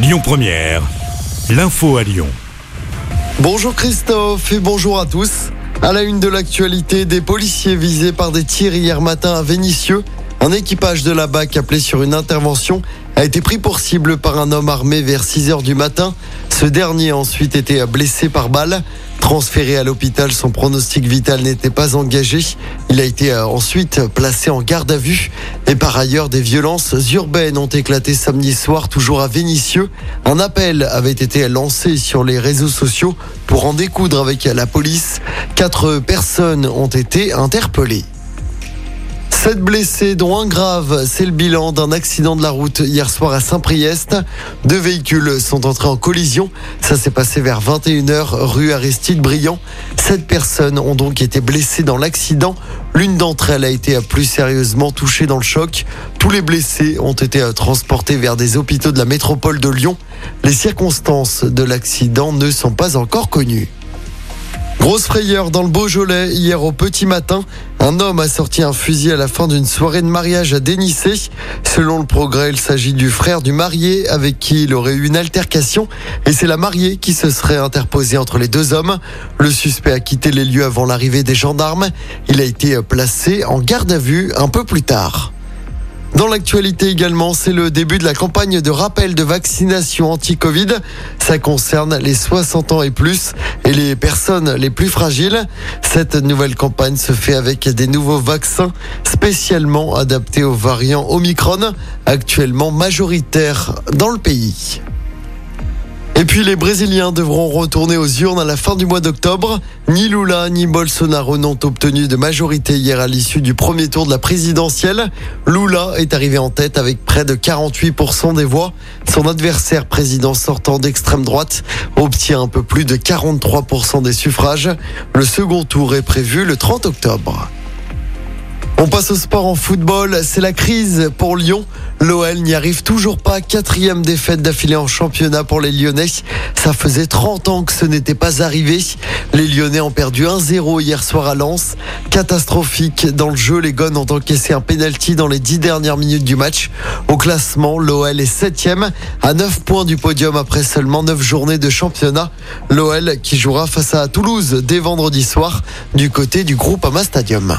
Lyon Première, l'info à Lyon. Bonjour Christophe et bonjour à tous. À la une de l'actualité, des policiers visés par des tirs hier matin à Vénissieux. Un équipage de la BAC appelé sur une intervention a été pris pour cible par un homme armé vers 6 heures du matin. Ce dernier a ensuite été blessé par balle. Transféré à l'hôpital, son pronostic vital n'était pas engagé. Il a été euh, ensuite placé en garde à vue. Et par ailleurs, des violences urbaines ont éclaté samedi soir, toujours à Vénissieux. Un appel avait été lancé sur les réseaux sociaux pour en découdre avec la police. Quatre personnes ont été interpellées. Sept blessés, dont un grave. C'est le bilan d'un accident de la route hier soir à Saint-Priest. Deux véhicules sont entrés en collision. Ça s'est passé vers 21h, rue Aristide Briand. Sept personnes ont donc été blessées dans l'accident. L'une d'entre elles a été plus sérieusement touchée dans le choc. Tous les blessés ont été transportés vers des hôpitaux de la métropole de Lyon. Les circonstances de l'accident ne sont pas encore connues. Grosse frayeur dans le Beaujolais hier au petit matin. Un homme a sorti un fusil à la fin d'une soirée de mariage à Dénissé. Selon le progrès, il s'agit du frère du marié avec qui il aurait eu une altercation et c'est la mariée qui se serait interposée entre les deux hommes. Le suspect a quitté les lieux avant l'arrivée des gendarmes. Il a été placé en garde à vue un peu plus tard. Dans l'actualité également, c'est le début de la campagne de rappel de vaccination anti-Covid. Ça concerne les 60 ans et plus et les personnes les plus fragiles. Cette nouvelle campagne se fait avec des nouveaux vaccins spécialement adaptés aux variants Omicron, actuellement majoritaires dans le pays. Et puis les Brésiliens devront retourner aux urnes à la fin du mois d'octobre. Ni Lula ni Bolsonaro n'ont obtenu de majorité hier à l'issue du premier tour de la présidentielle. Lula est arrivé en tête avec près de 48% des voix. Son adversaire président sortant d'extrême droite obtient un peu plus de 43% des suffrages. Le second tour est prévu le 30 octobre. On passe au sport en football. C'est la crise pour Lyon. L'OL n'y arrive toujours pas. Quatrième défaite d'affilée en championnat pour les Lyonnais. Ça faisait 30 ans que ce n'était pas arrivé. Les Lyonnais ont perdu 1-0 hier soir à Lens. Catastrophique dans le jeu. Les Gones ont encaissé un penalty dans les 10 dernières minutes du match. Au classement, l'OL est septième à 9 points du podium après seulement 9 journées de championnat. L'OL qui jouera face à Toulouse dès vendredi soir du côté du groupe Ama Stadium.